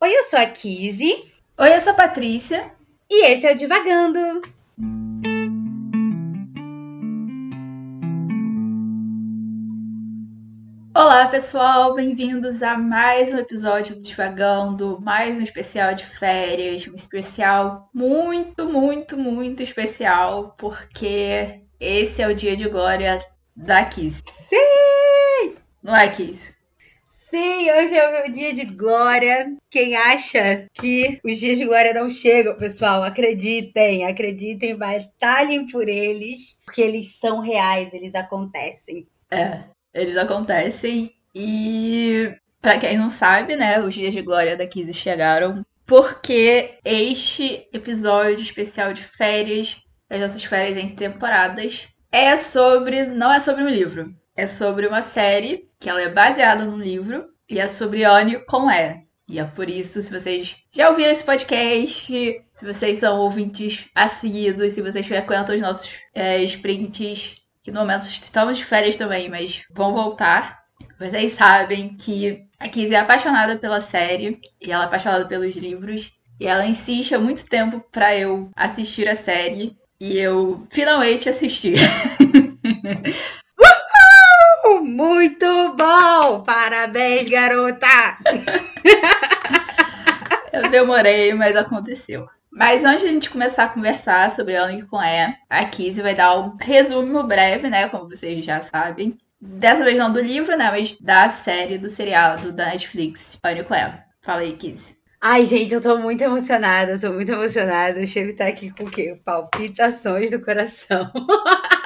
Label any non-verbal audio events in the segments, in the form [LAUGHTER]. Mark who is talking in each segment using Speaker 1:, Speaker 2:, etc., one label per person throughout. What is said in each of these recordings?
Speaker 1: Oi, eu sou a Kizzy.
Speaker 2: Oi, eu sou a Patrícia.
Speaker 1: E esse é o Divagando.
Speaker 2: Olá, pessoal, bem-vindos a mais um episódio do Divagando, mais um especial de férias, um especial muito, muito, muito especial, porque esse é o dia de glória da Kiss.
Speaker 1: Sim!
Speaker 2: Não é, Kiss?
Speaker 1: Sim, hoje é o meu dia de glória. Quem acha que os dias de glória não chegam, pessoal, acreditem, acreditem, batalhem por eles, porque eles são reais, eles acontecem.
Speaker 2: É, eles acontecem e para quem não sabe, né, os dias de glória da Kizzy chegaram porque este episódio especial de férias, das nossas férias em temporadas, é sobre, não é sobre um livro, é sobre uma série que ela é baseada num livro e é sobre Anne com E. E é por isso, se vocês já ouviram esse podcast, se vocês são ouvintes assíduos, se vocês frequentam os nossos é, sprints, que no momento estamos de férias também, mas vão voltar, vocês sabem que a Kizzy é apaixonada pela série e ela é apaixonada pelos livros. E ela insiste há muito tempo para eu assistir a série. E eu finalmente assisti. [LAUGHS]
Speaker 1: Muito bom! Parabéns, garota! [LAUGHS]
Speaker 2: Eu demorei, mas aconteceu. Mas antes de a gente começar a conversar sobre Anne com E, a Kizzy vai dar um resumo breve, né? Como vocês já sabem. Dessa vez não do livro, né? Mas da série, do seriado da Netflix, Anne com E. Fala aí, Kizzy.
Speaker 1: Ai, gente, eu tô muito emocionada, eu tô muito emocionada. Eu chego a estar aqui com o quê? Palpitações do coração. [LAUGHS]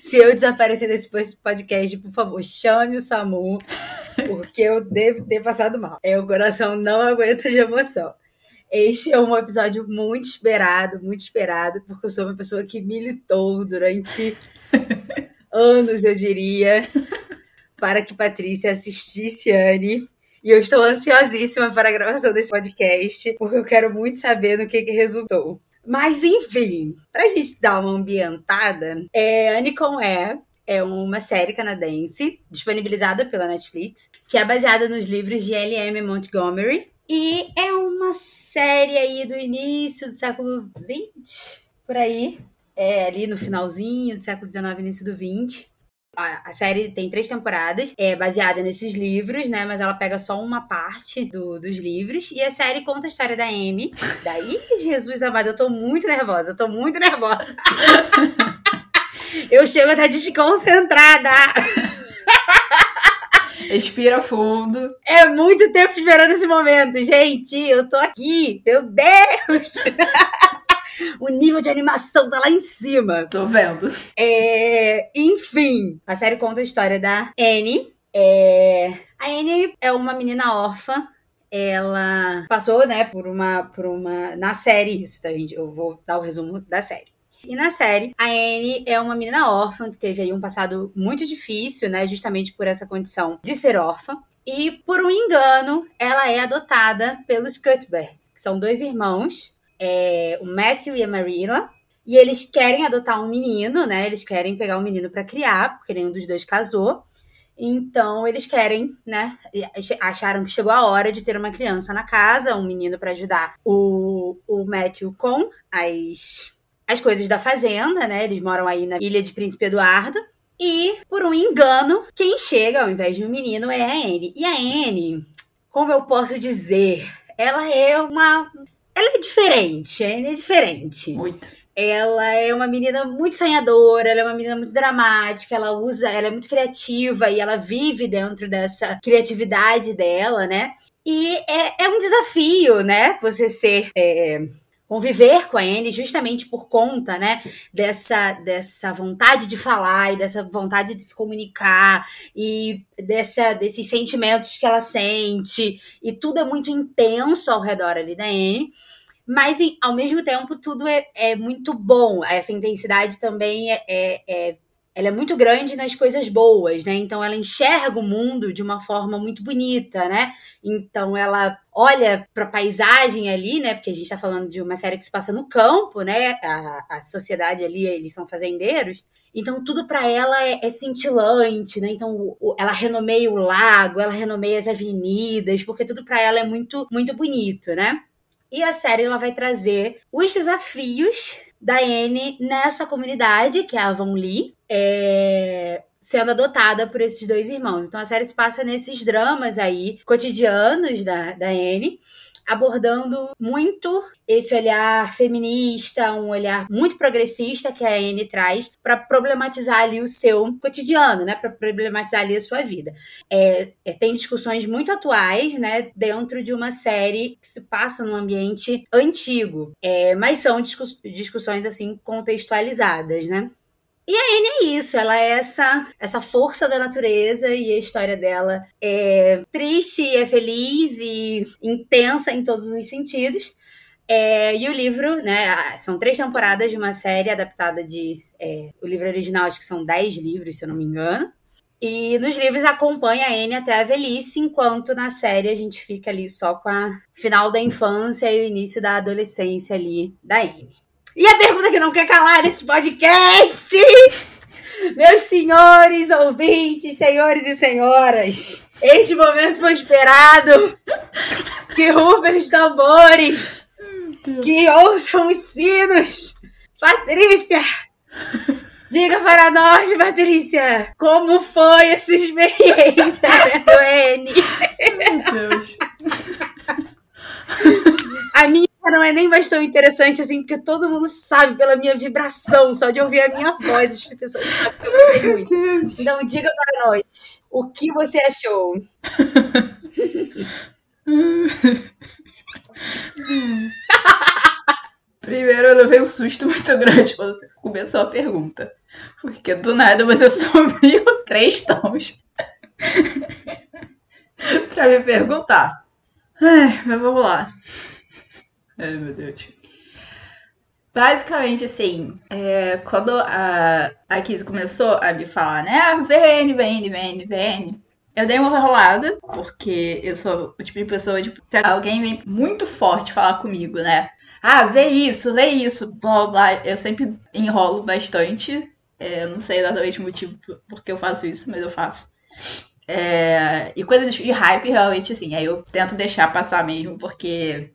Speaker 1: Se eu desaparecer desse podcast, por favor, chame o SAMU, porque eu devo ter passado mal. É, o coração não aguenta de emoção. Este é um episódio muito esperado, muito esperado, porque eu sou uma pessoa que militou durante [LAUGHS] anos, eu diria, para que Patrícia assistisse Anne. E eu estou ansiosíssima para a gravação desse podcast, porque eu quero muito saber no que, que resultou. Mas, enfim, pra gente dar uma ambientada, é, Anne com é é uma série canadense disponibilizada pela Netflix, que é baseada nos livros de L.M. Montgomery. E é uma série aí do início do século XX, por aí. É ali no finalzinho do século XIX, início do XX. A, a série tem três temporadas, é baseada nesses livros, né? Mas ela pega só uma parte do, dos livros. E a série conta a história da Amy. Daí, Jesus amado, eu tô muito nervosa, eu tô muito nervosa. eu chego a estar desconcentrada.
Speaker 2: Respira fundo.
Speaker 1: É muito tempo esperando esse momento, gente. Eu tô aqui. Meu Deus! O nível de animação tá lá em cima.
Speaker 2: Tô vendo.
Speaker 1: É, enfim, a série conta a história da Annie. É, a Annie é uma menina órfã. Ela passou, né, por uma, por uma. Na série, isso, tá, gente? Eu vou dar o resumo da série. E na série, a Anne é uma menina órfã que teve aí um passado muito difícil, né? Justamente por essa condição de ser órfã. E por um engano, ela é adotada pelos Cuthberts, que são dois irmãos é, o Matthew e a Marilla. E eles querem adotar um menino, né? Eles querem pegar um menino para criar, porque nenhum dos dois casou. Então, eles querem, né? Acharam que chegou a hora de ter uma criança na casa, um menino para ajudar o, o Matthew com as, as coisas da fazenda, né? Eles moram aí na ilha de Príncipe Eduardo. E, por um engano, quem chega ao invés de um menino é a Anne. E a Anne, como eu posso dizer, ela é uma ela é diferente, ela é diferente.
Speaker 2: Muito.
Speaker 1: Ela é uma menina muito sonhadora, ela é uma menina muito dramática, ela usa, ela é muito criativa e ela vive dentro dessa criatividade dela, né? E é, é um desafio, né? Você ser. É, conviver com a Anne justamente por conta, né, dessa, dessa vontade de falar e dessa vontade de se comunicar e dessa, desses sentimentos que ela sente e tudo é muito intenso ao redor ali da Anne. Mas, ao mesmo tempo, tudo é, é muito bom. Essa intensidade também é, é, é ela é muito grande nas coisas boas, né? Então ela enxerga o mundo de uma forma muito bonita, né? Então ela olha para a paisagem ali, né? Porque a gente está falando de uma série que se passa no campo, né? A, a sociedade ali, eles são fazendeiros. Então tudo para ela é, é, cintilante, né? Então o, ela renomeia o lago, ela renomeia as avenidas, porque tudo para ela é muito muito bonito, né? E a série ela vai trazer os desafios da Anne nessa comunidade, que é a Avon Lee, é, sendo adotada por esses dois irmãos. Então a série se passa nesses dramas aí cotidianos da, da Anne abordando muito esse olhar feminista, um olhar muito progressista que a Anne traz para problematizar ali o seu cotidiano, né? Para problematizar ali a sua vida. É, é, tem discussões muito atuais, né? Dentro de uma série que se passa num ambiente antigo, é, mas são discuss discussões assim contextualizadas, né? E a Anne é isso, ela é essa, essa força da natureza e a história dela é triste, é feliz e intensa em todos os sentidos. É, e o livro, né, são três temporadas de uma série adaptada de. É, o livro original, acho que são dez livros, se eu não me engano. E nos livros acompanha a Anne até a velhice, enquanto na série a gente fica ali só com a final da infância e o início da adolescência ali da Anne. E a pergunta que não quer calar nesse podcast, [LAUGHS] meus senhores ouvintes, senhores e senhoras, este momento foi esperado. [LAUGHS] Que rufem os tambores, que ouçam os sinos. Patrícia, diga para nós, Patrícia, como foi essa experiência vendo [LAUGHS] N? Meu Deus. A minha não é nem mais tão interessante assim, porque todo mundo sabe pela minha vibração, só de ouvir a minha voz, as pessoas sabem que eu gostei muito. Então diga para nós, o que você achou? [LAUGHS]
Speaker 2: Primeiro eu levei um susto muito grande quando você começou a pergunta. Porque do nada você [LAUGHS] sumiu três tons [LAUGHS] pra me perguntar. Ai, mas vamos lá. Ai, meu Deus. Basicamente, assim, é, quando a, a começou a me falar, né? Ah, vem, vem, vem, vem. Eu dei uma enrolada, porque eu sou o tipo de pessoa, tipo, se alguém vem muito forte falar comigo, né? Ah, vê isso, lê isso, blá blá. Eu sempre enrolo bastante. É, não sei exatamente o motivo por que eu faço isso, mas eu faço. É, e coisas de hype, realmente, assim, aí eu tento deixar passar mesmo, porque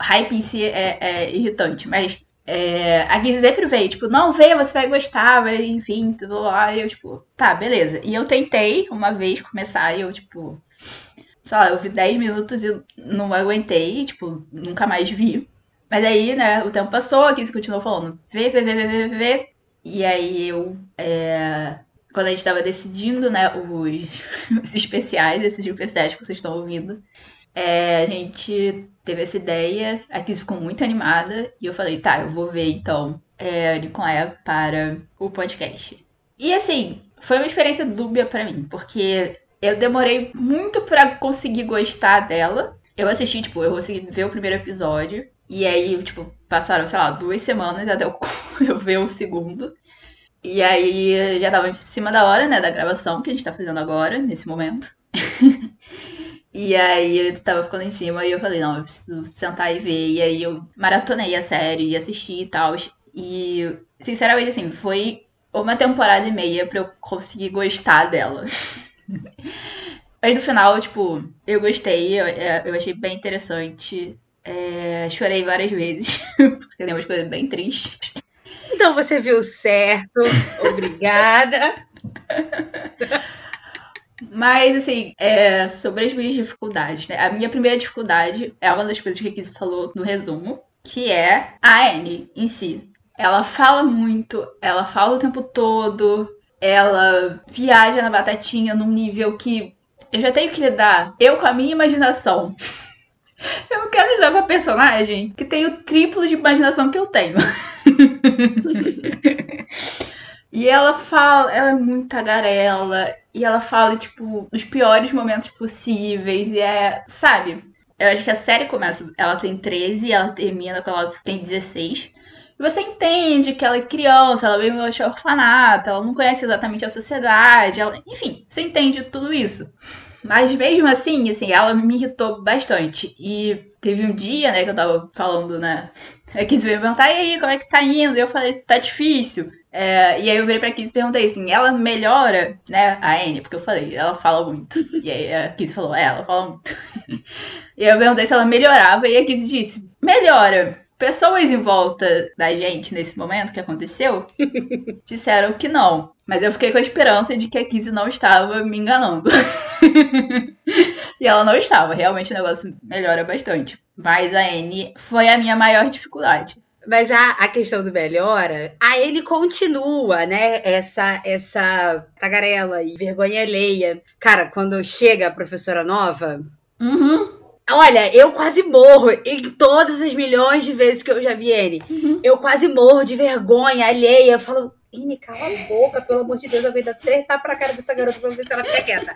Speaker 2: hype em si é, é irritante, mas é, a sempre veio, tipo, não veio, você vai gostar, vai, enfim, tudo lá. E eu, tipo, tá, beleza. E eu tentei uma vez começar, e eu, tipo, sei lá, eu vi 10 minutos e não aguentei, tipo, nunca mais vi. Mas aí, né, o tempo passou, a Gizzy continuou falando, vê, vê, vê, vê, vê, vê. E aí eu, é, quando a gente tava decidindo, né, os, [LAUGHS] os especiais, esses especiais que vocês estão ouvindo, é, a gente teve essa ideia, a Kiss ficou muito animada e eu falei, tá, eu vou ver então é, ela para o podcast. E assim, foi uma experiência dúbia para mim, porque eu demorei muito para conseguir gostar dela. Eu assisti, tipo, eu consegui ver o primeiro episódio. E aí, tipo, passaram, sei lá, duas semanas até eu, [LAUGHS] eu ver o segundo. E aí já tava em cima da hora, né, da gravação que a gente tá fazendo agora, nesse momento. [LAUGHS] E aí ele tava ficando em cima e eu falei, não, eu preciso sentar e ver. E aí eu maratonei a série e assisti e tal. E, sinceramente, assim, foi uma temporada e meia pra eu conseguir gostar dela. [LAUGHS] Mas no final, tipo, eu gostei, eu, é, eu achei bem interessante. É, chorei várias vezes, [LAUGHS] porque tem umas coisas bem tristes.
Speaker 1: Então você viu certo, [LAUGHS] obrigada.
Speaker 2: Mas, assim, é, sobre as minhas dificuldades, né? A minha primeira dificuldade é uma das coisas que a Kiz falou no resumo, que é a Anne em si. Ela fala muito, ela fala o tempo todo, ela viaja na batatinha num nível que eu já tenho que lidar, eu com a minha imaginação. [LAUGHS] Eu não quero lidar com a personagem que tem o triplo de imaginação que eu tenho. [LAUGHS] E ela fala, ela é muito tagarela, e ela fala, tipo, os piores momentos possíveis, e é, sabe? Eu acho que a série começa, ela tem 13 e ela termina quando ela tem 16. Você entende que ela é criança, ela veio de orfanato, ela não conhece exatamente a sociedade, ela... enfim, você entende tudo isso. Mas mesmo assim, assim, ela me irritou bastante. E teve um dia, né, que eu tava falando, né? [LAUGHS] A Kids veio me perguntar, e aí, como é que tá indo? E eu falei, tá difícil. É, e aí eu virei pra Kids e perguntei assim, ela melhora, né, a Anne? Porque eu falei, ela fala muito. E aí a Kids falou, é, ela fala muito. [LAUGHS] e aí eu perguntei se ela melhorava, e a Kids disse, melhora. Pessoas em volta da gente nesse momento que aconteceu [LAUGHS] disseram que não. Mas eu fiquei com a esperança de que a Kizzy não estava me enganando. [LAUGHS] e ela não estava. Realmente o negócio melhora bastante. Mas a Anne foi a minha maior dificuldade.
Speaker 1: Mas a, a questão do melhora, a ele continua, né? Essa essa tagarela e vergonha alheia. Cara, quando chega a professora nova.
Speaker 2: Uhum.
Speaker 1: Olha, eu quase morro. Em todas as milhões de vezes que eu já vi ele, uhum. eu quase morro de vergonha alheia. Eu falo, Ine, cala a boca, pelo amor de Deus, eu vou dar tapas pra cara dessa garota pra ver se ela fica quieta.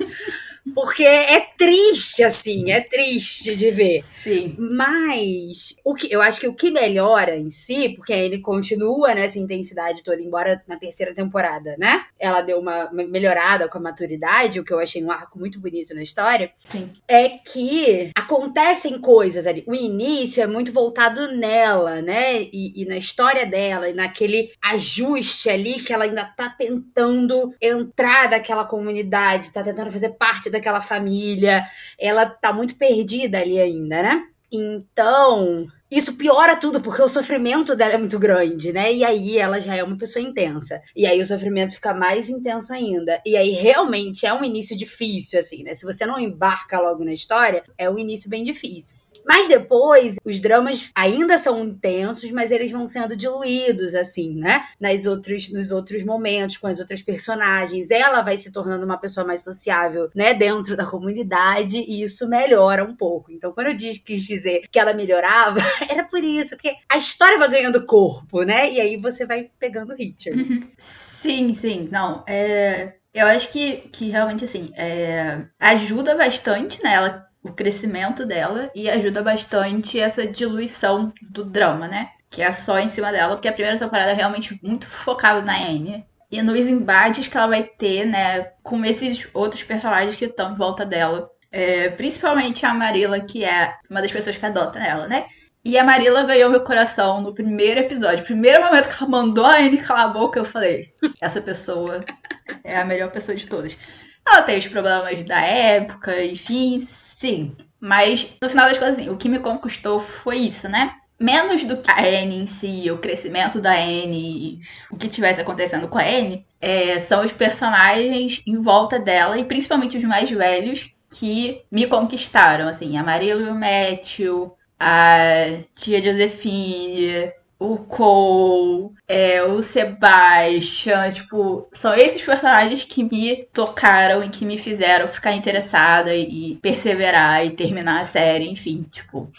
Speaker 1: Porque é triste, assim, é triste de ver.
Speaker 2: Sim.
Speaker 1: Mas o que eu acho que o que melhora em si, porque ele continua nessa intensidade toda, embora na terceira temporada, né? Ela deu uma melhorada com a maturidade, o que eu achei um arco muito bonito na história.
Speaker 2: Sim.
Speaker 1: É que acontecem coisas ali. O início é muito voltado nela, né? E, e na história dela, e naquele ajuste ali ali que ela ainda tá tentando entrar naquela comunidade, tá tentando fazer parte daquela família. Ela tá muito perdida ali ainda, né? Então, isso piora tudo, porque o sofrimento dela é muito grande, né? E aí ela já é uma pessoa intensa. E aí o sofrimento fica mais intenso ainda. E aí realmente é um início difícil, assim, né? Se você não embarca logo na história, é um início bem difícil. Mas depois, os dramas ainda são intensos, mas eles vão sendo diluídos, assim, né? Nas outros, nos outros momentos, com as outras personagens. Ela vai se tornando uma pessoa mais sociável, né? Dentro da comunidade, e isso melhora um pouco. Então, quando eu diz, quis dizer que ela melhorava, [LAUGHS] era por isso, porque a história vai ganhando corpo, né? E aí você vai pegando Richard.
Speaker 2: Uhum. Sim, sim. Não, é. Eu acho que, que realmente, assim, é, ajuda bastante, né? Ela o crescimento dela e ajuda bastante essa diluição do drama, né? Que é só em cima dela, porque a primeira temporada é realmente muito focada na Anne. E nos embates que ela vai ter, né, com esses outros personagens que estão em volta dela. É, principalmente a Marilla, que é uma das pessoas que adota ela, né? E a Marilla ganhou meu coração no primeiro episódio. Primeiro momento que ela mandou a Anne calar a boca, eu falei: essa pessoa é a melhor pessoa de todas. Ela tem os problemas da época, enfim, Sim, mas no final das contas, assim, o que me conquistou foi isso, né? Menos do que a Anne em si, o crescimento da Anne, o que tivesse acontecendo com a Anne, é, são os personagens em volta dela, e principalmente os mais velhos, que me conquistaram, assim, a Marilla e o Matthew, a tia Josephine, o Cole, é, o Sebastian, tipo, são esses personagens que me tocaram e que me fizeram ficar interessada e perseverar e terminar a série, enfim, tipo.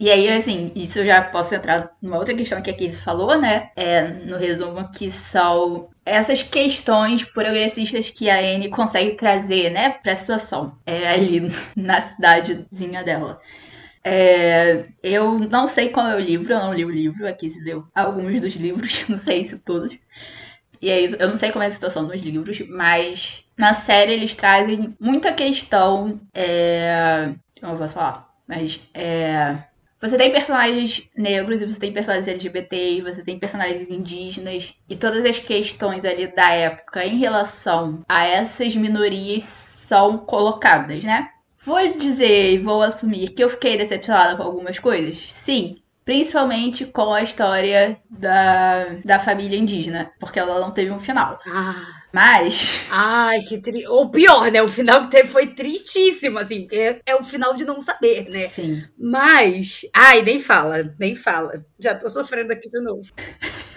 Speaker 2: E aí, assim, isso eu já posso entrar numa outra questão que a Casey falou, né? É, no resumo, que são essas questões progressistas que a Anne consegue trazer, né, pra situação é, ali na cidadezinha dela. É, eu não sei qual é o livro, eu não li o livro, aqui se deu alguns dos livros, [LAUGHS] não sei se todos. E aí, eu não sei como é a situação nos livros, mas na série eles trazem muita questão. É, eu posso falar? Mas é, você tem personagens negros e você tem personagens LGBT, você tem personagens indígenas e todas as questões ali da época em relação a essas minorias são colocadas, né? Vou dizer e vou assumir que eu fiquei decepcionada com algumas coisas? Sim. Principalmente com a história da, da família indígena, porque ela não teve um final.
Speaker 1: Ah.
Speaker 2: Mas.
Speaker 1: Ai, que tri... Ou pior, né? O final que teve foi tristíssimo, assim, porque é o final de não saber, né?
Speaker 2: Sim.
Speaker 1: Mas. Ai, nem fala, nem fala. Já tô sofrendo aqui de novo.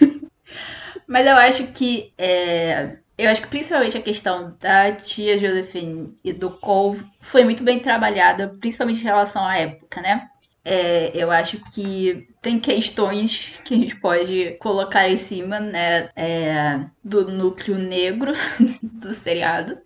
Speaker 1: [LAUGHS]
Speaker 2: Mas eu acho que é, eu acho que principalmente a questão da tia Josephine e do Cole foi muito bem trabalhada, principalmente em relação à época, né? É, eu acho que tem questões que a gente pode colocar em cima, né? É, do núcleo negro [LAUGHS] do seriado.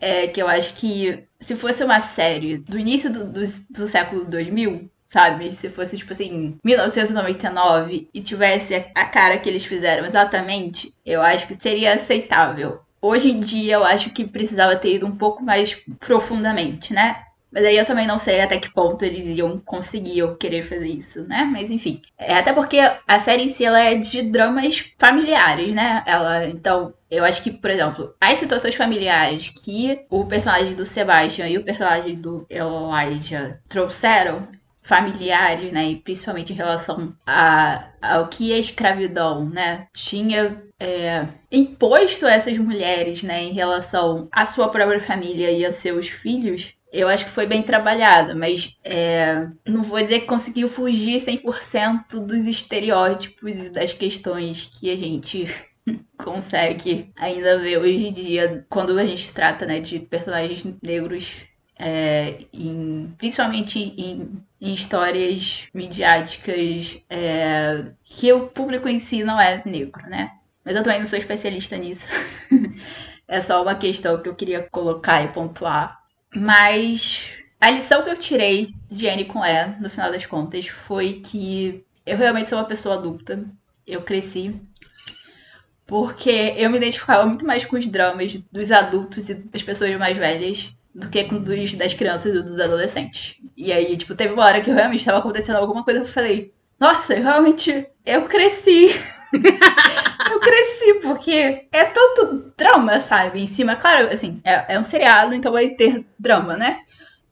Speaker 2: É, que eu acho que se fosse uma série do início do, do, do século 2000, sabe? Se fosse, tipo assim, 1999 e tivesse a cara que eles fizeram exatamente, eu acho que seria aceitável. Hoje em dia, eu acho que precisava ter ido um pouco mais profundamente, né? Mas aí eu também não sei até que ponto eles iam conseguir ou querer fazer isso, né? Mas enfim. É até porque a série em si ela é de dramas familiares, né? Ela, então, eu acho que, por exemplo, as situações familiares que o personagem do Sebastian e o personagem do Elijah trouxeram, familiares, né? E principalmente em relação a, ao que a escravidão, né? Tinha é, imposto a essas mulheres, né? Em relação à sua própria família e a seus filhos eu acho que foi bem trabalhado, mas é, não vou dizer que conseguiu fugir 100% dos estereótipos e das questões que a gente [LAUGHS] consegue ainda ver hoje em dia quando a gente trata né, de personagens negros, é, em, principalmente em, em, histórias midiáticas é, que o público em si não é negro, né? Mas eu também não sou especialista nisso. [LAUGHS] é só uma questão que eu queria colocar e pontuar. Mas a lição que eu tirei de Anne com E, no final das contas, foi que eu realmente sou uma pessoa adulta. Eu cresci. Porque eu me identificava muito mais com os dramas dos adultos e das pessoas mais velhas do que com dos das crianças e dos adolescentes. E aí, tipo, teve uma hora que realmente estava acontecendo alguma coisa que eu falei: Nossa, eu realmente. Eu cresci. [LAUGHS] eu cresci, porque é tanto drama, sabe? Em cima, claro, assim, é, é um seriado, então vai ter drama, né?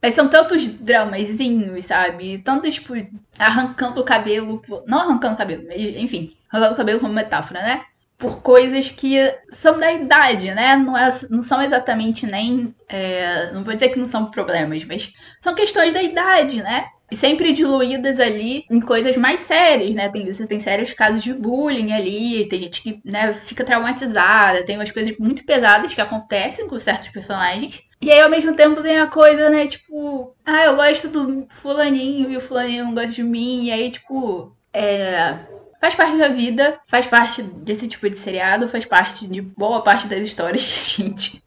Speaker 2: Mas são tantos dramazinhos, sabe? Tanto, tipo, arrancando o cabelo. Não arrancando o cabelo, mas, enfim, arrancando o cabelo como metáfora, né? Por coisas que são da idade, né? Não, é, não são exatamente nem. É, não vou dizer que não são problemas, mas são questões da idade, né? sempre diluídas ali em coisas mais sérias, né? Tem, você tem sérios casos de bullying ali, tem gente que né, fica traumatizada, tem umas coisas muito pesadas que acontecem com certos personagens. E aí, ao mesmo tempo, tem a coisa, né, tipo, ah, eu gosto do fulaninho e o fulaninho não gosta de mim, e aí, tipo, é. Faz parte da vida, faz parte desse tipo de seriado, faz parte de boa parte das histórias que a gente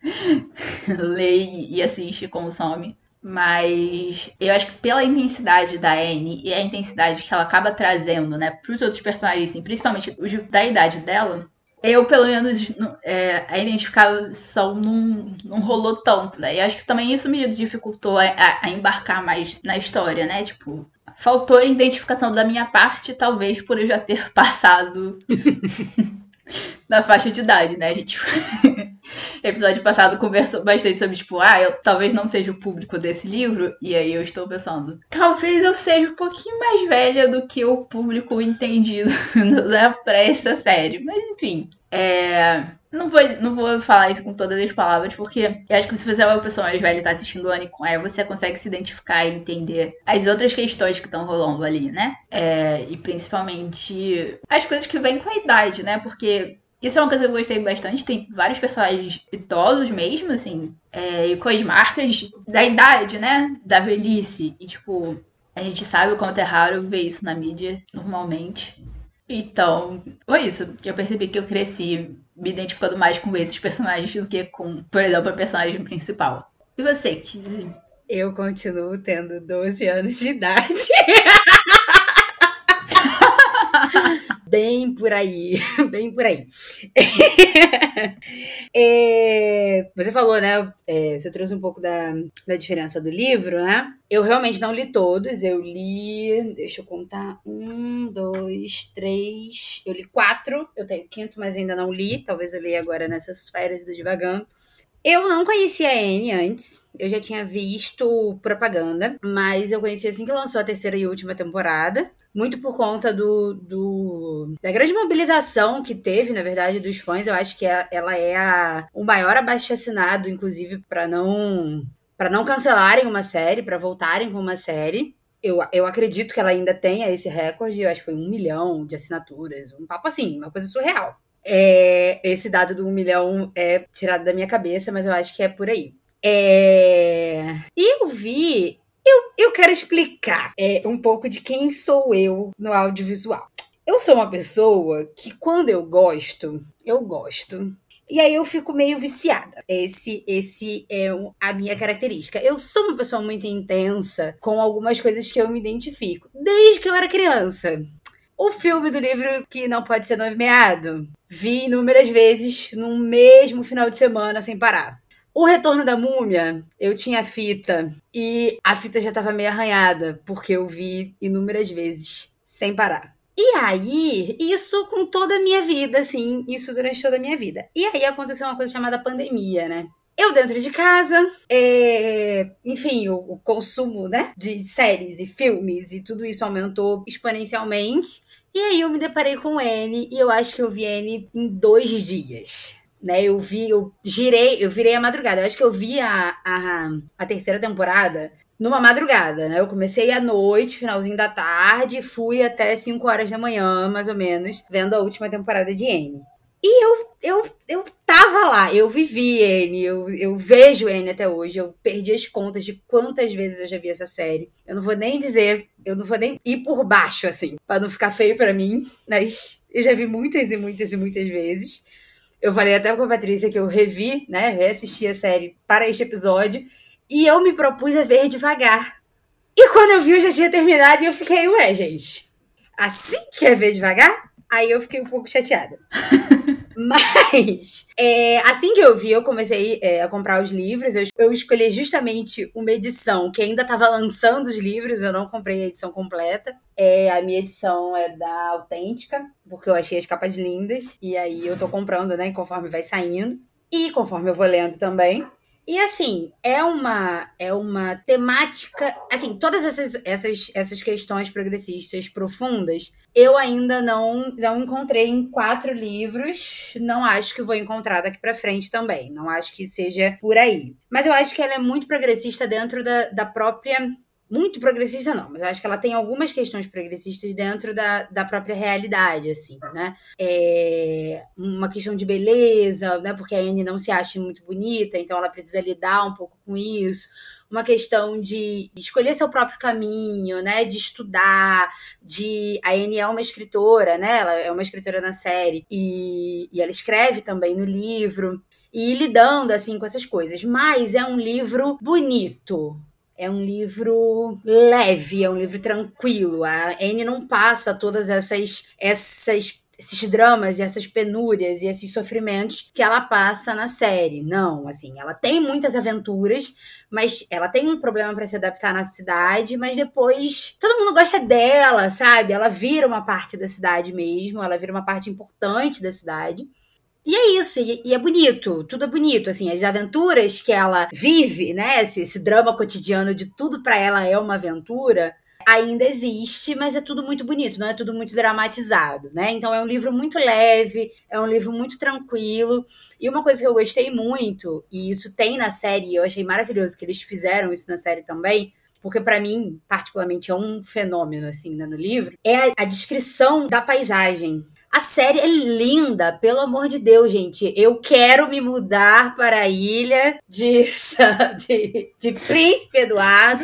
Speaker 2: [LAUGHS] lê e assiste, consome. Mas eu acho que pela intensidade da Anne e a intensidade que ela acaba trazendo, né, pros outros personagens, assim, principalmente os da idade dela, eu, pelo menos, é, a identificação não, não rolou tanto, né? E acho que também isso me dificultou a, a, embarcar mais na história, né? Tipo, faltou identificação da minha parte, talvez por eu já ter [LAUGHS] passado [LAUGHS] da faixa de idade, né? A gente. [LAUGHS] episódio passado conversou bastante sobre, tipo, ah, eu talvez não seja o público desse livro. E aí eu estou pensando, talvez eu seja um pouquinho mais velha do que o público entendido [LAUGHS] pra essa série. Mas enfim. É. Não vou, não vou falar isso com todas as palavras, porque eu acho que se você é uma pessoa mais velha e tá assistindo o com ela, você consegue se identificar e entender as outras questões que estão rolando ali, né? É, e principalmente as coisas que vêm com a idade, né? Porque isso é uma coisa que eu gostei bastante. Tem vários personagens idosos mesmo, assim, é, e com as marcas da idade, né? Da velhice. E, tipo, a gente sabe o quanto é raro ver isso na mídia, normalmente. Então, foi isso. Eu percebi que eu cresci me identificando mais com esses personagens do que com, por exemplo, a personagem principal. E você, Kizzy?
Speaker 1: Eu continuo tendo 12 anos de idade. [LAUGHS] Bem por aí, [LAUGHS] bem por aí. [LAUGHS] é, você falou, né? É, você trouxe um pouco da, da diferença do livro, né? Eu realmente não li todos, eu li. Deixa eu contar. Um, dois, três. Eu li quatro. Eu tenho quinto, mas ainda não li. Talvez eu leia agora nessas férias do Divagando. Eu não conhecia a Anne antes. Eu já tinha visto propaganda, mas eu conheci assim que lançou a terceira e última temporada muito por conta do, do, da grande mobilização que teve, na verdade, dos fãs. Eu acho que é, ela é a, o maior abaixo-assinado, inclusive, para não para não cancelarem uma série, para voltarem com uma série. Eu, eu acredito que ela ainda tenha esse recorde, eu acho que foi um milhão de assinaturas, um papo assim, uma coisa surreal. É, esse dado do um milhão é tirado da minha cabeça, mas eu acho que é por aí. É... E eu vi eu, eu quero explicar é, um pouco de quem sou eu no audiovisual. Eu sou uma pessoa que, quando eu gosto, eu gosto. E aí eu fico meio viciada. Esse, esse é a minha característica. Eu sou uma pessoa muito intensa com algumas coisas que eu me identifico, desde que eu era criança. O filme do livro que não pode ser nomeado, vi inúmeras vezes no mesmo final de semana sem parar. O Retorno da Múmia, eu tinha fita e a fita já estava meio arranhada, porque eu vi inúmeras vezes sem parar. E aí, isso com toda a minha vida, assim, isso durante toda a minha vida. E aí aconteceu uma coisa chamada pandemia, né? Eu dentro de casa, é... enfim, o, o, consumo né, de séries e filmes e tudo isso aumentou exponencialmente. E aí eu me deparei com N e eu acho que eu vi N em dois dias né? Eu vi, eu girei, eu virei a madrugada. Eu acho que eu vi a, a, a terceira temporada numa madrugada, né? Eu comecei à noite, finalzinho da tarde, fui até 5 horas da manhã, mais ou menos, vendo a última temporada de N. E eu, eu, eu tava lá, eu vivi N, eu, eu vejo N até hoje, eu perdi as contas de quantas vezes eu já vi essa série. Eu não vou nem dizer, eu não vou nem ir por baixo, assim, para não ficar feio para mim, mas eu já vi muitas e muitas e muitas vezes. Eu falei até com a Patrícia que eu revi, né? Reassisti a série para este episódio. E eu me propus a ver devagar. E quando eu vi, eu já tinha terminado e eu fiquei, ué, gente, assim que é ver devagar? Aí eu fiquei um pouco chateada. [LAUGHS] Mas, [LAUGHS] é, assim que eu vi, eu comecei é, a comprar os livros. Eu, eu, escolhi justamente uma edição que ainda estava lançando os livros, eu não comprei a edição completa. É, a minha edição é da Autêntica, porque eu achei as capas lindas. E aí eu tô comprando, né, conforme vai saindo. E conforme eu vou lendo também. E assim, é uma é uma temática, assim, todas essas, essas, essas questões progressistas profundas, eu ainda não não encontrei em quatro livros, não acho que vou encontrar daqui para frente também, não acho que seja por aí. Mas eu acho que ela é muito progressista dentro da, da própria muito progressista não, mas acho que ela tem algumas questões progressistas dentro da, da própria realidade, assim, né? É uma questão de beleza, né? Porque a Anne não se acha muito bonita, então ela precisa lidar um pouco com isso. Uma questão de escolher seu próprio caminho, né? De estudar, de... A Anne é uma escritora, né? Ela é uma escritora na série e, e ela escreve também no livro e lidando assim com essas coisas. Mas é um livro bonito, é um livro leve, é um livro tranquilo. A Anne não passa todas essas, essas esses dramas e essas penúrias e esses sofrimentos que ela passa na série. Não, assim, ela tem muitas aventuras, mas ela tem um problema para se adaptar na cidade, mas depois todo mundo gosta dela, sabe? Ela vira uma parte da cidade mesmo, ela vira uma parte importante da cidade. E é isso, e, e, é bonito, tudo é bonito, assim, as aventuras que ela vive, né, esse, esse drama cotidiano de tudo para ela é uma aventura, ainda existe, mas é tudo muito bonito, não é tudo muito dramatizado, né? Então é um livro muito leve, é um livro muito tranquilo. E uma coisa que eu gostei muito, e isso tem na série, eu achei maravilhoso que eles fizeram isso na série também, porque para mim, particularmente, é um fenômeno assim né, no livro, é a, a descrição da paisagem. A série é linda, pelo amor de Deus, gente. Eu quero me mudar para a ilha de, [LAUGHS] de, de Príncipe Eduardo.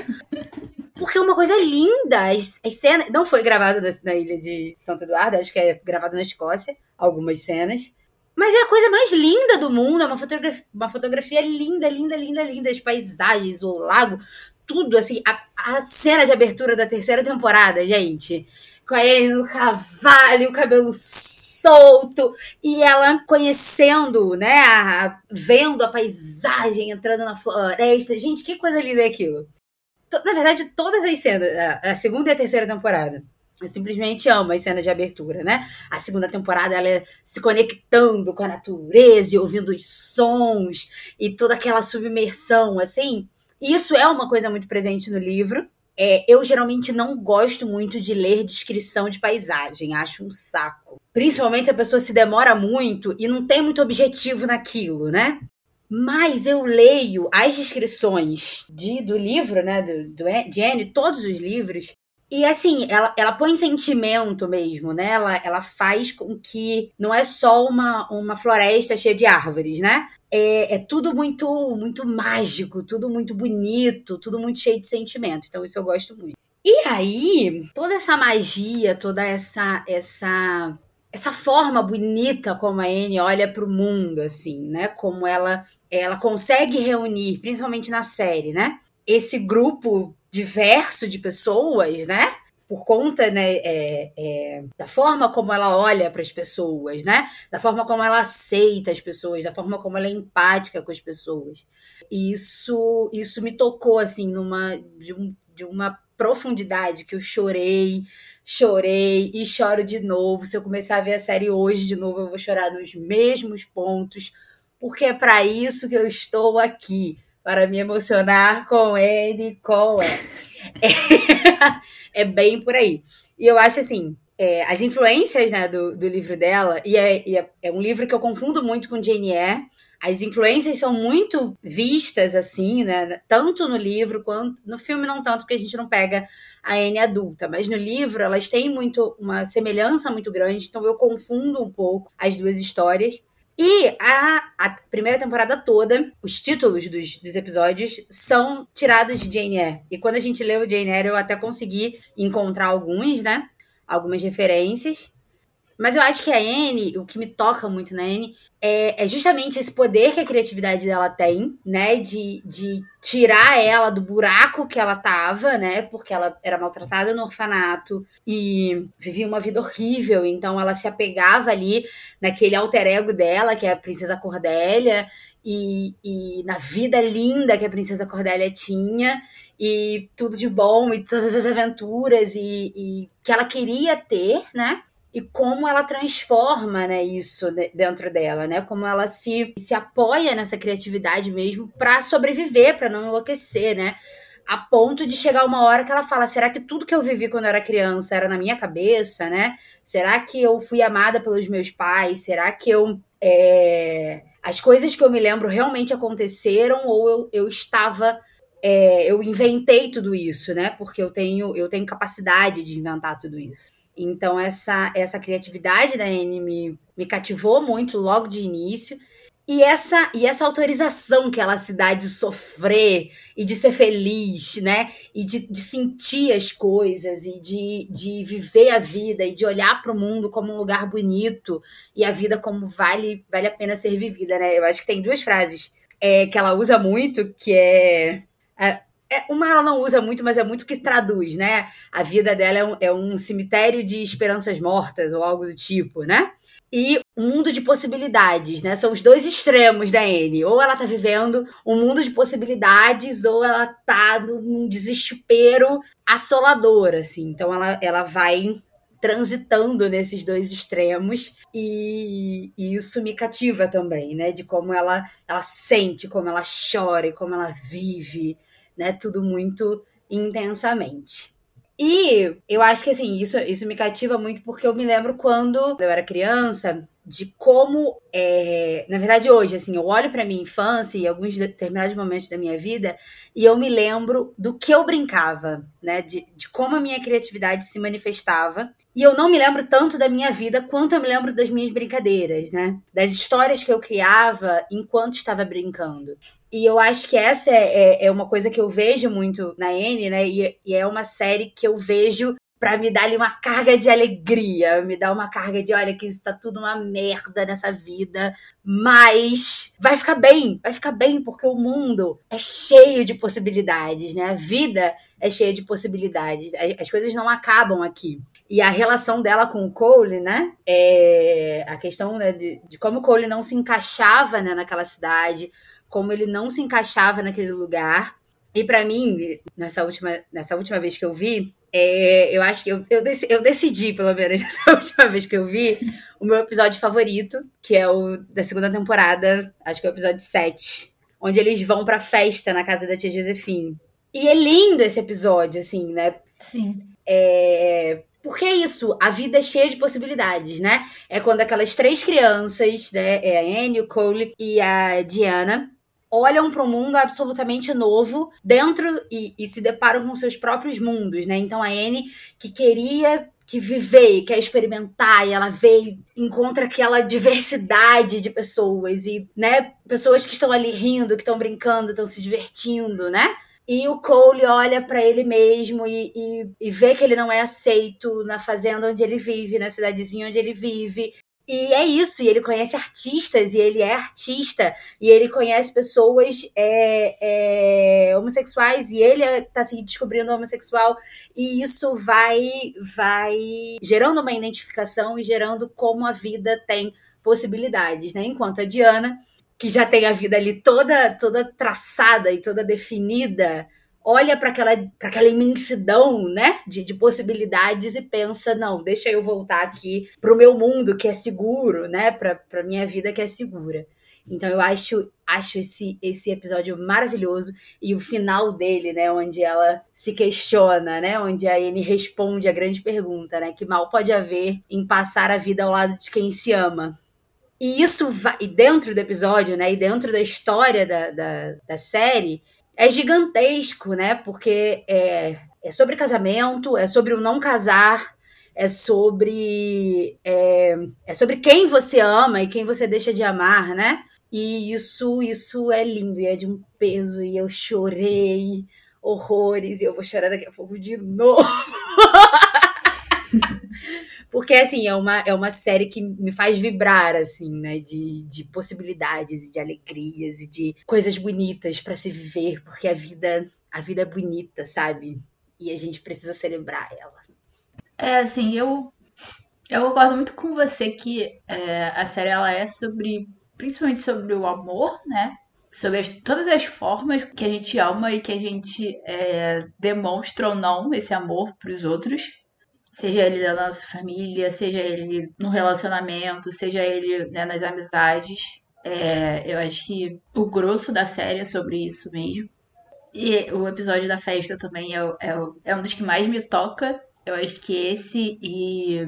Speaker 1: Porque é uma coisa linda. As, as cenas. Não foi gravada na, na ilha de Santo Eduardo, acho que é gravada na Escócia, algumas cenas. Mas é a coisa mais linda do mundo. É uma fotografia, uma fotografia linda, linda, linda, linda. As paisagens, o lago, tudo assim. A, a cena de abertura da terceira temporada, gente com ele no cavalo, o cabelo solto, e ela conhecendo, né, a, vendo a paisagem, entrando na floresta. Gente, que coisa linda é aquilo. Na verdade, todas as cenas, a segunda e a terceira temporada, eu simplesmente amo as cenas de abertura, né? A segunda temporada ela é se conectando com a natureza e ouvindo os sons e toda aquela submersão, assim. Isso é uma coisa muito presente no livro. É, eu geralmente não gosto muito de ler descrição de paisagem, acho um saco. Principalmente se a pessoa se demora muito e não tem muito objetivo naquilo, né? Mas eu leio as descrições de, do livro, né, do, do, de Anne, todos os livros, e assim, ela, ela põe sentimento mesmo, né? Ela, ela faz com que não é só uma, uma floresta cheia de árvores, né? É, é tudo muito, muito mágico, tudo muito bonito, tudo muito cheio de sentimento. Então, isso eu gosto muito. E aí, toda essa magia, toda essa essa essa forma bonita como a Anne olha para o mundo, assim, né? Como ela, ela consegue reunir, principalmente na série, né? Esse grupo diverso de pessoas, né? por conta né, é, é, da forma como ela olha para as pessoas, né? Da forma como ela aceita as pessoas, da forma como ela é empática com as pessoas. E isso, isso me tocou assim numa de, um, de uma profundidade que eu chorei, chorei e choro de novo. Se eu começar a ver a série hoje de novo, eu vou chorar nos mesmos pontos, porque é para isso que eu estou aqui para me emocionar com ele, com ela. É, [LAUGHS] é bem por aí. E eu acho assim, é, as influências né, do, do livro dela, e, é, e é, é, um livro que eu confundo muito com Jane Eyre, as influências são muito vistas, assim, né? Tanto no livro quanto no filme, não tanto, porque a gente não pega a Anne adulta, mas no livro elas têm muito uma semelhança muito grande, então eu confundo um pouco as duas histórias. E a, a primeira temporada toda, os títulos dos, dos episódios são tirados de Jane Eyre. E quando a gente leu Jane Eyre, eu até consegui encontrar alguns, né? Algumas referências. Mas eu acho que a Anne, o que me toca muito na Anne, é, é, justamente esse poder que a criatividade dela tem, né? De, de tirar ela do buraco que ela tava, né? Porque ela era maltratada no orfanato e vivia uma vida horrível. Então ela se apegava ali naquele alter ego dela, que é a Princesa Cordélia, e, e na vida linda que a Princesa Cordélia tinha e tudo de bom e todas as aventuras e, e, que ela queria ter, né? E como ela transforma né, isso dentro dela, né? Como ela se, se apoia nessa criatividade mesmo para sobreviver, para não enlouquecer, né? A ponto de chegar uma hora que ela fala: será que tudo que eu vivi quando eu era criança era na minha cabeça, né? Será que eu fui amada pelos meus pais? Será que eu. É... As coisas que eu me lembro realmente aconteceram ou eu, eu estava. É... eu inventei tudo isso, né? Porque eu tenho, eu tenho capacidade de inventar tudo isso. Então, essa, essa criatividade da Anne me, me cativou muito logo de início. E essa, e essa autorização que ela se dá de sofrer e de ser feliz, né? E de, de sentir as coisas e de, de viver a vida e de olhar para o mundo como um lugar bonito e a vida como vale, vale a pena ser vivida, né? Eu acho que tem duas frases é, que ela usa muito, que é, é é, uma ela não usa muito, mas é muito que traduz, né? A vida dela é um, é um, cemitério de esperanças mortas ou algo do tipo, né? E um mundo de possibilidades, né? São os dois extremos da Anne. Ou ela tá vivendo um mundo de possibilidades, ou ela tá num desespero assolador, assim. Então ela, ela vai transitando nesses dois extremos e, e, isso me cativa também, né? De como ela, ela sente, como ela chora e como ela vive né? Tudo muito intensamente. E eu acho que assim, isso, isso me cativa muito porque eu me lembro quando eu era criança, de como, é, na verdade, hoje, assim, eu olho para minha infância e alguns determinados momentos da minha vida e eu me lembro do que eu brincava, né? De, de como a minha criatividade se manifestava. E eu não me lembro tanto da minha vida quanto eu me lembro das minhas brincadeiras, né? Das histórias que eu criava enquanto estava brincando. E eu acho que essa é, é, é, uma coisa que eu vejo muito na N, né? E, e é uma série que eu vejo para me dar ali uma carga de alegria, me dar uma carga de, olha, que isso tá tudo uma merda nessa vida, mas vai ficar bem, vai ficar bem, porque o mundo é cheio de possibilidades, né? A vida é cheia de possibilidades, as coisas não acabam aqui. E a relação dela com o Cole, né? É a questão né, de, de como o Cole não se encaixava né, naquela cidade, como ele não se encaixava naquele lugar. E para mim, nessa última, nessa última vez que eu vi, é, eu acho que eu, eu, decidi, eu, decidi, pelo menos, [LAUGHS] nessa última vez que eu vi, o meu episódio favorito, que é o da segunda temporada, acho que é o episódio 7, onde eles vão pra festa na casa da tia Josefine. E é lindo esse episódio, assim, né?
Speaker 2: Sim.
Speaker 1: É, porque é isso, a vida é cheia de possibilidades, né? É quando aquelas três crianças, né? É a Annie, o Cole e a Diana, olham para um mundo absolutamente novo dentro e, e, se deparam com seus próprios mundos, né? Então a Anne que queria que viver, quer experimentar, e ela vê, encontra aquela diversidade de pessoas e, né, pessoas que estão ali rindo, que estão brincando, estão se divertindo, né? E o Cole olha para ele mesmo e, e, e, vê que ele não é aceito na fazenda onde ele vive, na cidadezinha onde ele vive. E é isso, e ele conhece artistas, e ele é artista, e ele conhece pessoas é, é, homossexuais, e ele está se descobrindo homossexual, e isso vai, vai gerando uma identificação e gerando como a vida tem possibilidades, né? Enquanto a Diana, que já tem a vida ali toda, toda traçada e toda definida, olha para aquela, aquela imensidão né, de, de, possibilidades e pensa: não, deixa eu voltar aqui para o meu mundo que é seguro, né, para a minha vida que é segura. Então eu acho, acho esse, esse episódio maravilhoso e o final dele, né, onde ela se questiona, né, onde a Anne responde a grande pergunta, né, que mal pode haver em passar a vida ao lado de quem se ama. E isso vai, e dentro do episódio, né, e dentro da história da, da, da série, é gigantesco, né? Porque é, é sobre casamento, é sobre o não casar, é sobre é, é, sobre quem você ama e quem você deixa de amar, né? E isso isso é lindo e é de um peso e eu chorei horrores e eu vou chorar daqui a pouco de novo. [LAUGHS] Porque, assim, é uma, é uma série que me faz vibrar, assim, né? De, de possibilidades e de alegrias e de coisas bonitas para se viver, porque a vida, a vida é bonita, sabe? E a gente precisa celebrar ela.
Speaker 2: É, assim, eu, eu concordo muito com você que é, a série ela é sobre, principalmente sobre o amor, né? Sobre as, todas as formas que a gente ama e que a gente é, demonstra ou não esse amor para os outros seja ele da nossa família, seja ele no relacionamento, seja ele né, nas amizades. É, eu acho que o grosso da série é sobre isso mesmo. E o episódio da festa também é, é, é um dos que mais me toca. Eu acho que esse e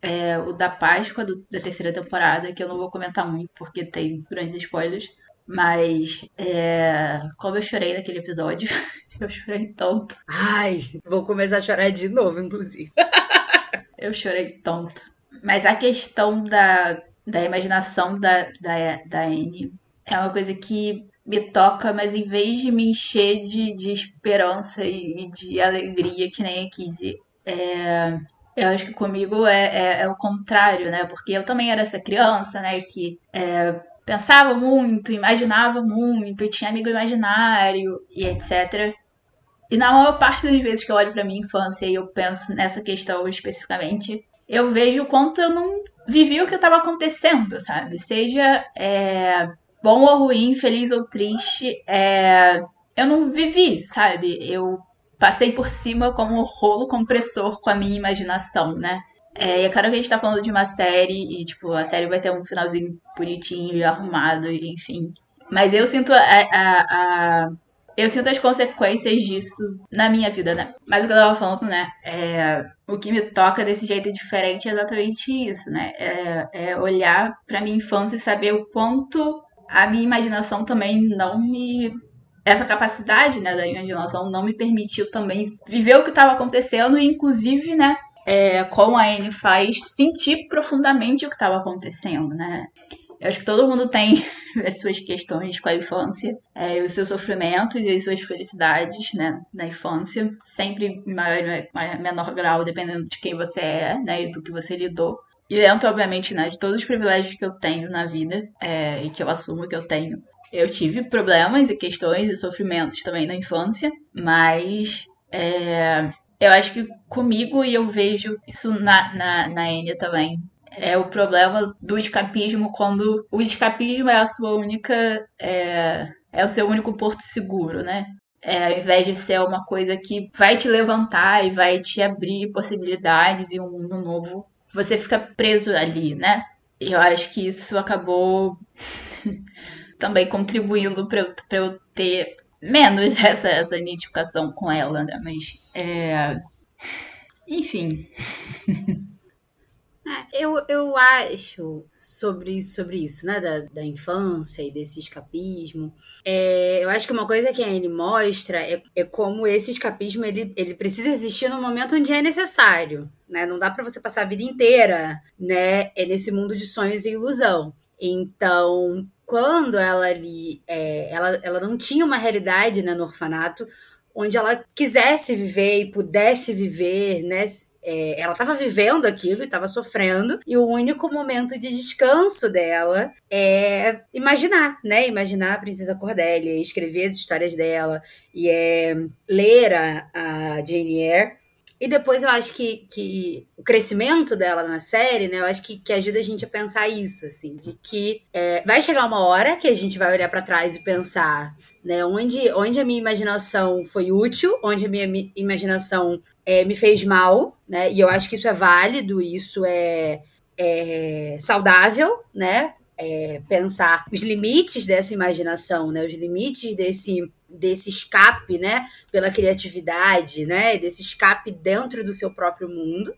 Speaker 2: é, o da Páscoa do, da terceira temporada, que eu não vou comentar muito porque tem grandes spoilers. Mas é, como eu chorei naquele episódio, [LAUGHS] [LAUGHS] eu chorei tanto.
Speaker 1: Ai, vou começar a chorar de novo, inclusive. [LAUGHS]
Speaker 2: eu chorei tanto. Mas a questão da, da imaginação da, da, da Anne é uma coisa que me toca, mas em vez de me encher de, de esperança e de alegria, que nem a Kizzy, é, eu acho que comigo é, é, é, o contrário, né? Porque eu também era essa criança, né? Que é, pensava muito, imaginava muito, tinha amigo imaginário e etc. E na maior parte das vezes que eu olho para minha infância e eu penso nessa questão especificamente, eu vejo o quanto eu não vivi o que estava acontecendo, sabe? Seja é, bom ou ruim, feliz ou triste, é, eu não vivi, sabe? Eu passei por cima como um rolo compressor com a minha imaginação, né? É, e é claro que a gente tá falando de uma série e, tipo, a série vai ter um finalzinho bonitinho e arrumado, enfim. Mas eu sinto a, a, a, eu sinto as consequências disso na minha vida, né? Mas o que eu tava falando, né? É, o que me toca desse jeito diferente é exatamente isso, né? É, é olhar pra minha infância e saber o quanto a minha imaginação também não me essa capacidade né, da imaginação não me permitiu também viver o que estava acontecendo e, inclusive, né, é, como a Anne faz, sentir profundamente o que estava acontecendo, né? Eu acho que todo mundo tem [LAUGHS] as suas questões com a infância, é, os seus sofrimentos e as suas felicidades, né, na infância, sempre em maior e menor grau, dependendo de quem você é, né, e do que você lidou. E dentro, obviamente, né, de todos os privilégios que eu tenho na vida, é, e que eu assumo que eu tenho, eu tive problemas e questões e sofrimentos também na infância, mas é, eu acho que comigo, e eu vejo isso na, na, na Enya também, é o problema do escapismo quando o escapismo é a sua única. É, é o seu único porto seguro, né? É, ao invés de ser uma coisa que vai te levantar e vai te abrir possibilidades e um mundo novo, você fica preso ali, né? E eu acho que isso acabou [LAUGHS] também contribuindo para eu, eu ter menos [LAUGHS] essa, essa identificação com ela, né? Mas, é... enfim. [LAUGHS]
Speaker 1: É, eu, eu acho sobre, sobre isso, né? Da, da infância e desse escapismo. É, eu acho que uma coisa que a Anne mostra é, é como esse escapismo ele, ele precisa existir no momento onde é necessário. Né? Não dá para você passar a vida inteira né, é nesse mundo de sonhos e ilusão. Então, quando ela ali, é, ela, ela não tinha uma realidade né, no orfanato, onde ela quisesse viver e pudesse viver, né? É, ela estava vivendo aquilo e estava sofrendo, e o único momento de descanso dela é imaginar, né? Imaginar a Princesa Cordélia, escrever as histórias dela, e é ler a, a Jane Eyre. E depois eu acho que, que o crescimento dela na série, né? Eu acho que, que ajuda a gente a pensar isso, assim, de que é, vai chegar uma hora que a gente vai olhar para trás e pensar, né? Onde, onde a minha imaginação foi útil, onde a minha imaginação é, me fez mal, né? E eu acho que isso é válido, isso é, é saudável, né? É, pensar os limites dessa imaginação, né? Os limites desse desse escape, né, pela criatividade, né, desse escape dentro do seu próprio mundo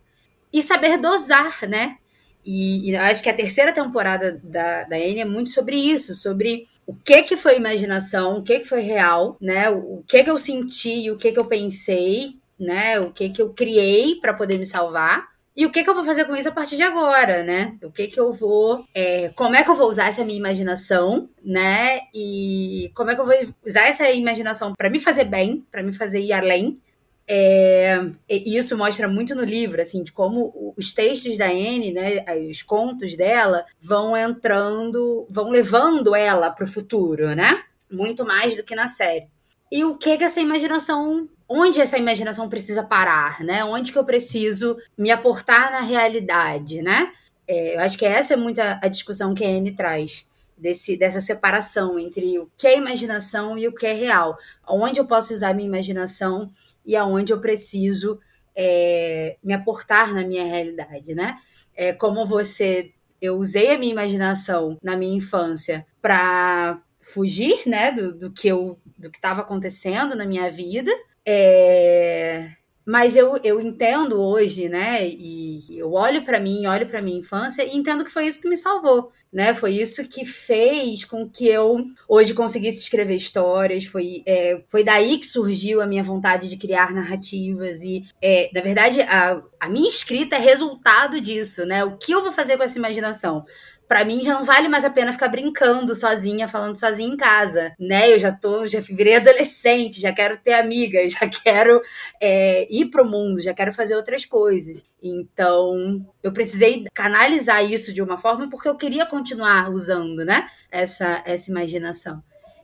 Speaker 1: e saber dosar, né? E, e acho que a terceira temporada da, da Anne é muito sobre isso, sobre o que que foi imaginação, o que que foi real, né? O, o que que eu senti, o que que eu pensei, né? O que que eu criei para poder me salvar e o que, que eu vou fazer com isso a partir de agora, né? O que que eu vou. É, como é que eu vou usar essa minha imaginação, né? E como é que eu vou usar essa imaginação para me fazer bem, para me fazer ir além. É, e isso mostra muito no livro, assim, de como os textos da Anne, né, os contos dela, vão entrando, vão levando ela para o futuro, né? Muito mais do que na série. E o que que essa imaginação onde essa imaginação precisa parar, né? Onde que eu preciso me aportar na realidade, né? É, eu acho que essa é muito a, a discussão que a Anne traz. Desse, dessa separação entre o que é imaginação e o que é real. Onde eu posso usar minha imaginação e aonde eu preciso é, me aportar na minha realidade, né? É, como você... Eu usei a minha imaginação na minha infância para fugir, né, do, do que eu do que estava acontecendo na minha vida é, mas eu, eu entendo hoje, né? E eu olho para mim, olho para minha infância e entendo que foi isso que me salvou, né? Foi isso que fez com que eu hoje conseguisse escrever histórias. Foi, é, foi daí que surgiu a minha vontade de criar narrativas e, é, na verdade, a, a minha escrita é resultado disso, né? O que eu vou fazer com essa imaginação? Para mim já não vale mais a pena ficar brincando sozinha, falando sozinha em casa, né? Eu já tô, já virei adolescente, já quero ter amigas, [LAUGHS] já quero é, ir pro mundo, já quero fazer outras coisas. Então, eu precisei canalizar isso de uma forma porque eu queria continuar usando, né? Essa, essa imaginação.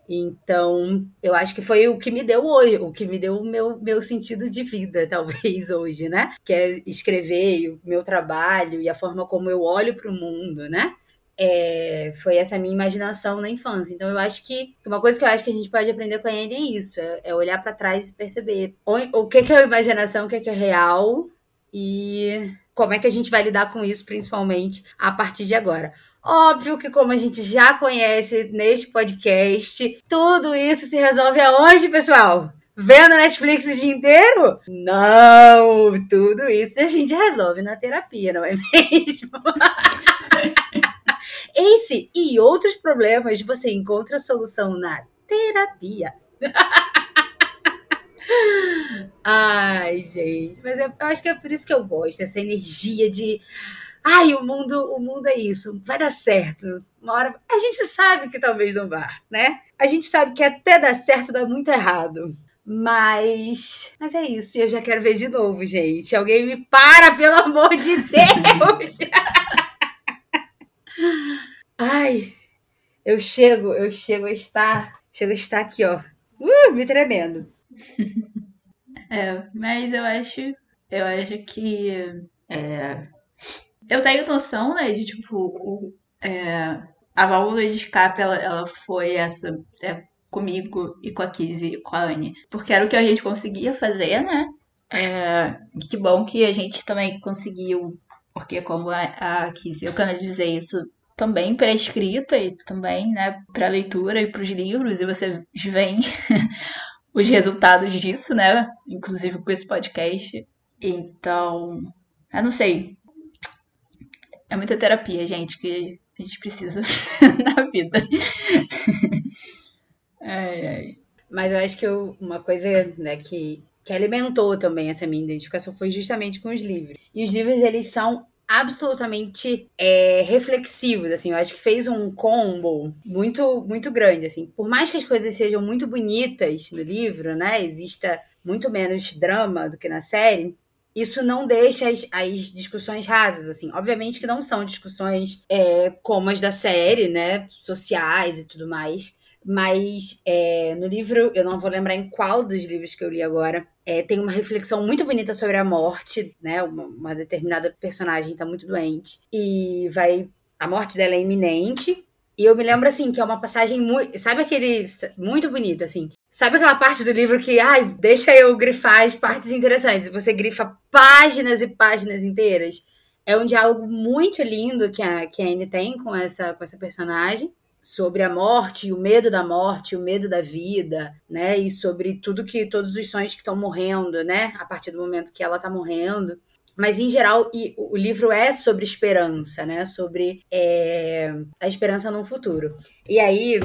Speaker 1: Então, eu acho que foi o que me deu hoje, o que me deu o meu, meu sentido de vida, [LAUGHS] talvez, hoje, né? Que é escrever, o meu trabalho e a forma como eu olho para o mundo, né? É, foi essa minha imaginação na infância. Então, eu acho que uma coisa que eu acho que a gente pode aprender com a Anne é isso: é, é olhar para trás e perceber o, o que, que é imaginação, o que, que é real e como é que a gente vai lidar com isso, principalmente a partir de agora. Óbvio que, como a gente já conhece neste podcast, tudo isso se resolve aonde, pessoal? Vendo Netflix o dia inteiro? Não! Tudo isso a gente resolve na terapia, não é [LAUGHS] mesmo? Esse e outros problemas você encontra solução na terapia. [LAUGHS] Ai, gente, mas eu acho que é por isso que eu gosto, essa energia de ai, o mundo, o mundo é isso, vai dar certo. Uma hora a gente sabe que talvez não vá, né? A gente sabe que até dar certo dá muito errado. Mas, mas é isso, eu já quero ver de novo, gente. Alguém me para, pelo amor de Deus! [LAUGHS] Ai, eu chego, eu chego a estar, chego a estar aqui, ó, uh, me tremendo. [LAUGHS]
Speaker 2: É, mas eu acho, eu acho que é, eu tenho noção, né, de tipo, o, é, a válvula de escape, ela, ela foi essa, é, comigo e com a Kizzy e com a Anne, porque era o que a gente conseguia fazer, né, é, que bom que a gente também conseguiu, porque como a, a Kizzy, eu canalizei isso também para escrita e também, né, para leitura e para os livros, e você vem [LAUGHS] os resultados disso, né, inclusive com esse podcast. Então, eu não sei. É muita terapia, gente, que a gente precisa [LAUGHS] na vida. [LAUGHS] ai, ai.
Speaker 1: Mas eu acho que eu, uma coisa né, que, que alimentou também essa minha identificação foi justamente com os livros. E os livros, eles são absolutamente é, reflexivos, assim, eu acho que fez um combo muito muito grande, assim. Por mais que as coisas sejam muito bonitas no livro, né, exista muito menos drama do que na série, isso não deixa as, as discussões rasas, assim. Obviamente que não são discussões é, como as da série, né, sociais e tudo mais, mas é, no livro, eu não vou lembrar em qual dos livros que eu li agora, é, tem uma reflexão muito bonita sobre a morte, né? Uma, uma determinada personagem está muito doente e vai. A morte dela é iminente. E eu me lembro, assim, que é uma passagem muito. Sabe aquele. Muito bonita, assim. Sabe aquela parte do livro que, ai, deixa eu grifar as partes interessantes. Você grifa páginas e páginas inteiras. É um diálogo muito lindo que a, que a Anne tem com essa, com essa personagem sobre a morte, o medo da morte, o medo da vida, né? E sobre tudo que todos os sonhos que estão morrendo, né? A partir do momento que ela está morrendo. Mas em geral, o livro é sobre esperança, né? Sobre é, a esperança no futuro. E aí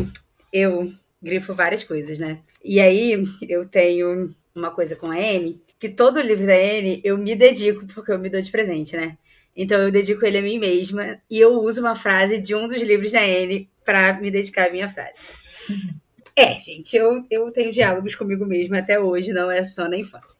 Speaker 1: eu grifo várias coisas, né? E aí eu tenho uma coisa com a Anne, que todo livro da Anne eu me dedico porque eu me dou de presente, né? Então eu dedico ele a mim mesma e eu uso uma frase de um dos livros da Anne para me dedicar à minha frase. É, gente, eu, eu tenho diálogos comigo mesma até hoje, não é só na infância.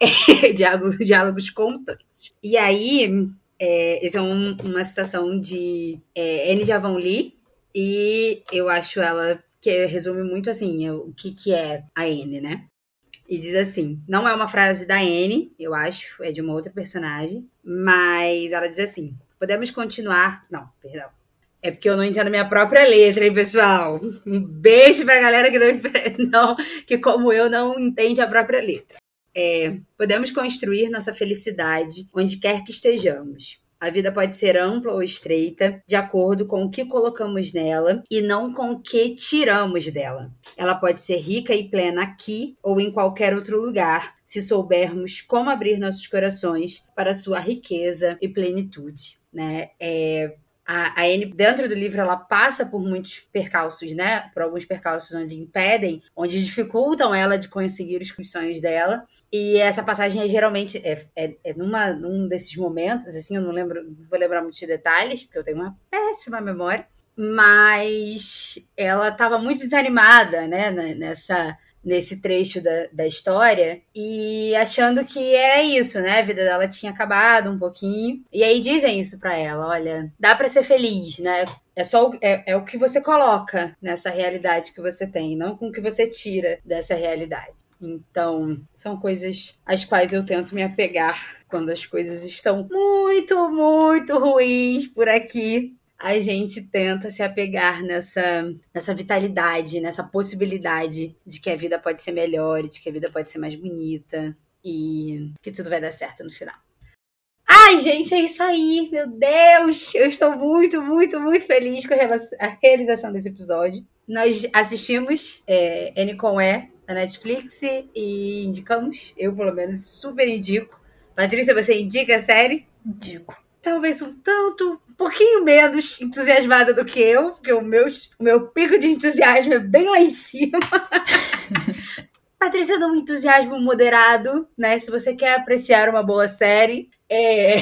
Speaker 1: [LAUGHS] É, diálogos, diálogos complexos. E aí, é, essa é um, uma citação de é, Anne Javon Lee, e eu acho ela que resume muito assim o que, que é a Anne, né? E diz assim: não é uma frase da Anne, eu acho, é de uma outra personagem, mas ela diz assim: podemos continuar. Não, perdão. É porque eu não entendo minha própria letra, hein, pessoal? Um beijo pra galera que [LAUGHS] não, que como eu não entende a própria letra. É, podemos construir nossa felicidade onde quer que estejamos. A vida pode ser ampla ou estreita, de acordo com o que colocamos nela e não com o que tiramos dela. Ela pode ser rica e plena aqui ou em qualquer outro lugar, se soubermos como abrir nossos corações para sua riqueza e plenitude. Né? É, a, a Anne, dentro do livro, ela passa por muitos percalços, né? Por alguns percalços onde impedem, onde dificultam ela de conseguir os sonhos dela. E essa passagem é geralmente é, é, é numa, num desses momentos, assim, eu não lembro, não vou lembrar muitos detalhes, porque eu tenho uma péssima memória. Mas ela estava muito desanimada, né? Nessa nesse trecho da, da história e achando que era isso, né? A vida dela tinha acabado um pouquinho. E aí dizem isso para ela: olha, dá para ser feliz, né? É só o, é, é o que você coloca nessa realidade que você tem, não com o que você tira dessa realidade. Então, são coisas às quais eu tento me apegar quando as coisas estão muito, muito ruins por aqui a gente tenta se apegar nessa, nessa vitalidade, nessa possibilidade de que a vida pode ser melhor, de que a vida pode ser mais bonita e que tudo vai dar certo no final. Ai, gente, é isso aí, meu Deus! Eu estou muito, muito, muito feliz com a realização desse episódio. Nós assistimos é, N com E na Netflix e indicamos, eu pelo menos super indico. Patrícia, você indica a série?
Speaker 2: Indico.
Speaker 1: Talvez um tanto um pouquinho menos entusiasmada do que eu, porque o meu, o meu pico de entusiasmo é bem lá em cima. [LAUGHS] Patrícia dá um entusiasmo moderado, né? Se você quer apreciar uma boa série. É...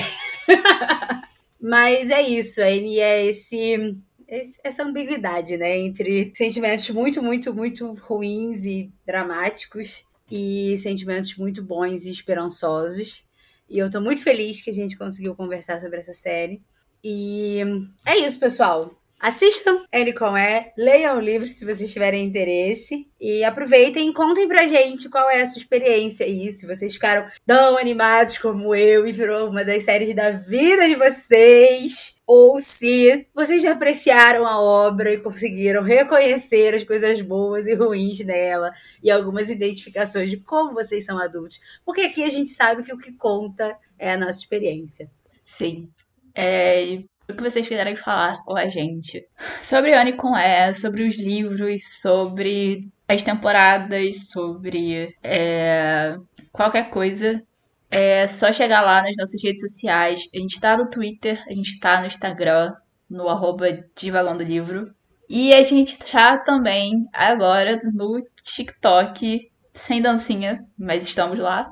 Speaker 1: [LAUGHS] Mas é isso, ele é esse, essa ambiguidade, né? Entre sentimentos muito, muito, muito ruins e dramáticos e sentimentos muito bons e esperançosos. E eu tô muito feliz que a gente conseguiu conversar sobre essa série. E é isso, pessoal. Assistam Ele Com É, leiam o livro se vocês tiverem interesse e aproveitem e contem pra gente qual é a sua experiência aí, se vocês ficaram tão animados como eu e virou uma das séries da vida de vocês, ou se vocês já apreciaram a obra e conseguiram reconhecer as coisas boas e ruins dela e algumas identificações de como vocês são adultos, porque aqui a gente sabe que o que conta é a nossa experiência.
Speaker 2: Sim. É, o que vocês quiserem falar com a gente sobre Anne com E, sobre os livros, sobre as temporadas, sobre é, qualquer coisa. É só chegar lá nas nossas redes sociais. A gente tá no Twitter, a gente tá no Instagram, no arroba Divagando Livro. E a gente tá também agora no TikTok, sem dancinha, mas estamos lá.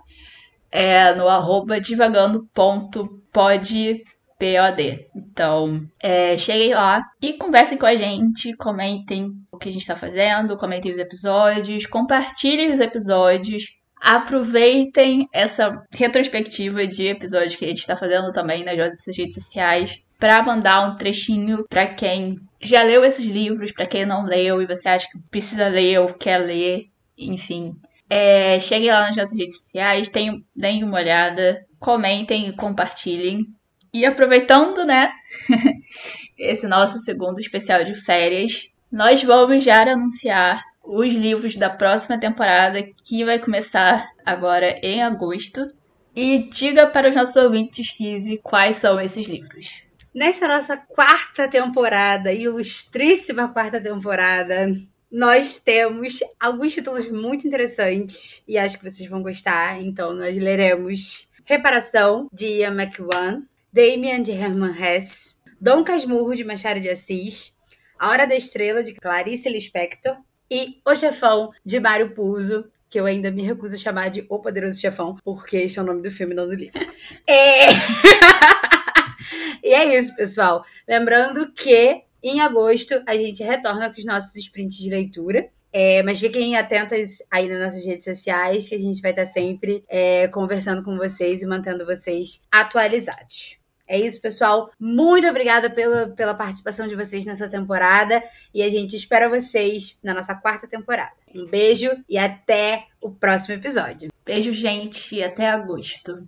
Speaker 2: É no arroba POD. Então, é, cheguem lá e conversem com a gente, comentem o que a gente tá fazendo, comentem os episódios, compartilhem os episódios. Aproveitem essa retrospectiva de episódios que a gente está fazendo também nas nossas redes sociais para mandar um trechinho para quem já leu esses livros, para quem não leu e você acha que precisa ler ou quer ler, enfim. É, cheguem lá nas nossas redes sociais, deem, deem uma olhada, comentem e compartilhem. E aproveitando, né, [LAUGHS] esse nosso segundo especial de férias, nós vamos já anunciar os livros da próxima temporada, que vai começar agora em agosto. E diga para os nossos ouvintes, Kizzy, quais são esses livros.
Speaker 1: Nesta nossa quarta temporada, ilustríssima quarta temporada, nós temos alguns títulos muito interessantes e acho que vocês vão gostar. Então, nós leremos Reparação, de Ian McEwan, Damien, de Herman Hesse, Dom Casmurro, de Machado de Assis, A Hora da Estrela, de Clarice Lispector, e O Chefão, de Mário Puzo, que eu ainda me recuso a chamar de O Poderoso Chefão, porque este é o nome do filme, não do livro. [LAUGHS] É... [LAUGHS] e é isso, pessoal. Lembrando que em agosto a gente retorna com os nossos sprints de leitura. É, mas fiquem atentos aí nas nossas redes sociais, que a gente vai estar sempre é, conversando com vocês e mantendo vocês atualizados. É isso, pessoal. Muito obrigada pela, pela participação de vocês nessa temporada e a gente espera vocês na nossa quarta temporada. Um beijo e até o próximo episódio.
Speaker 2: Beijo, gente, e até agosto.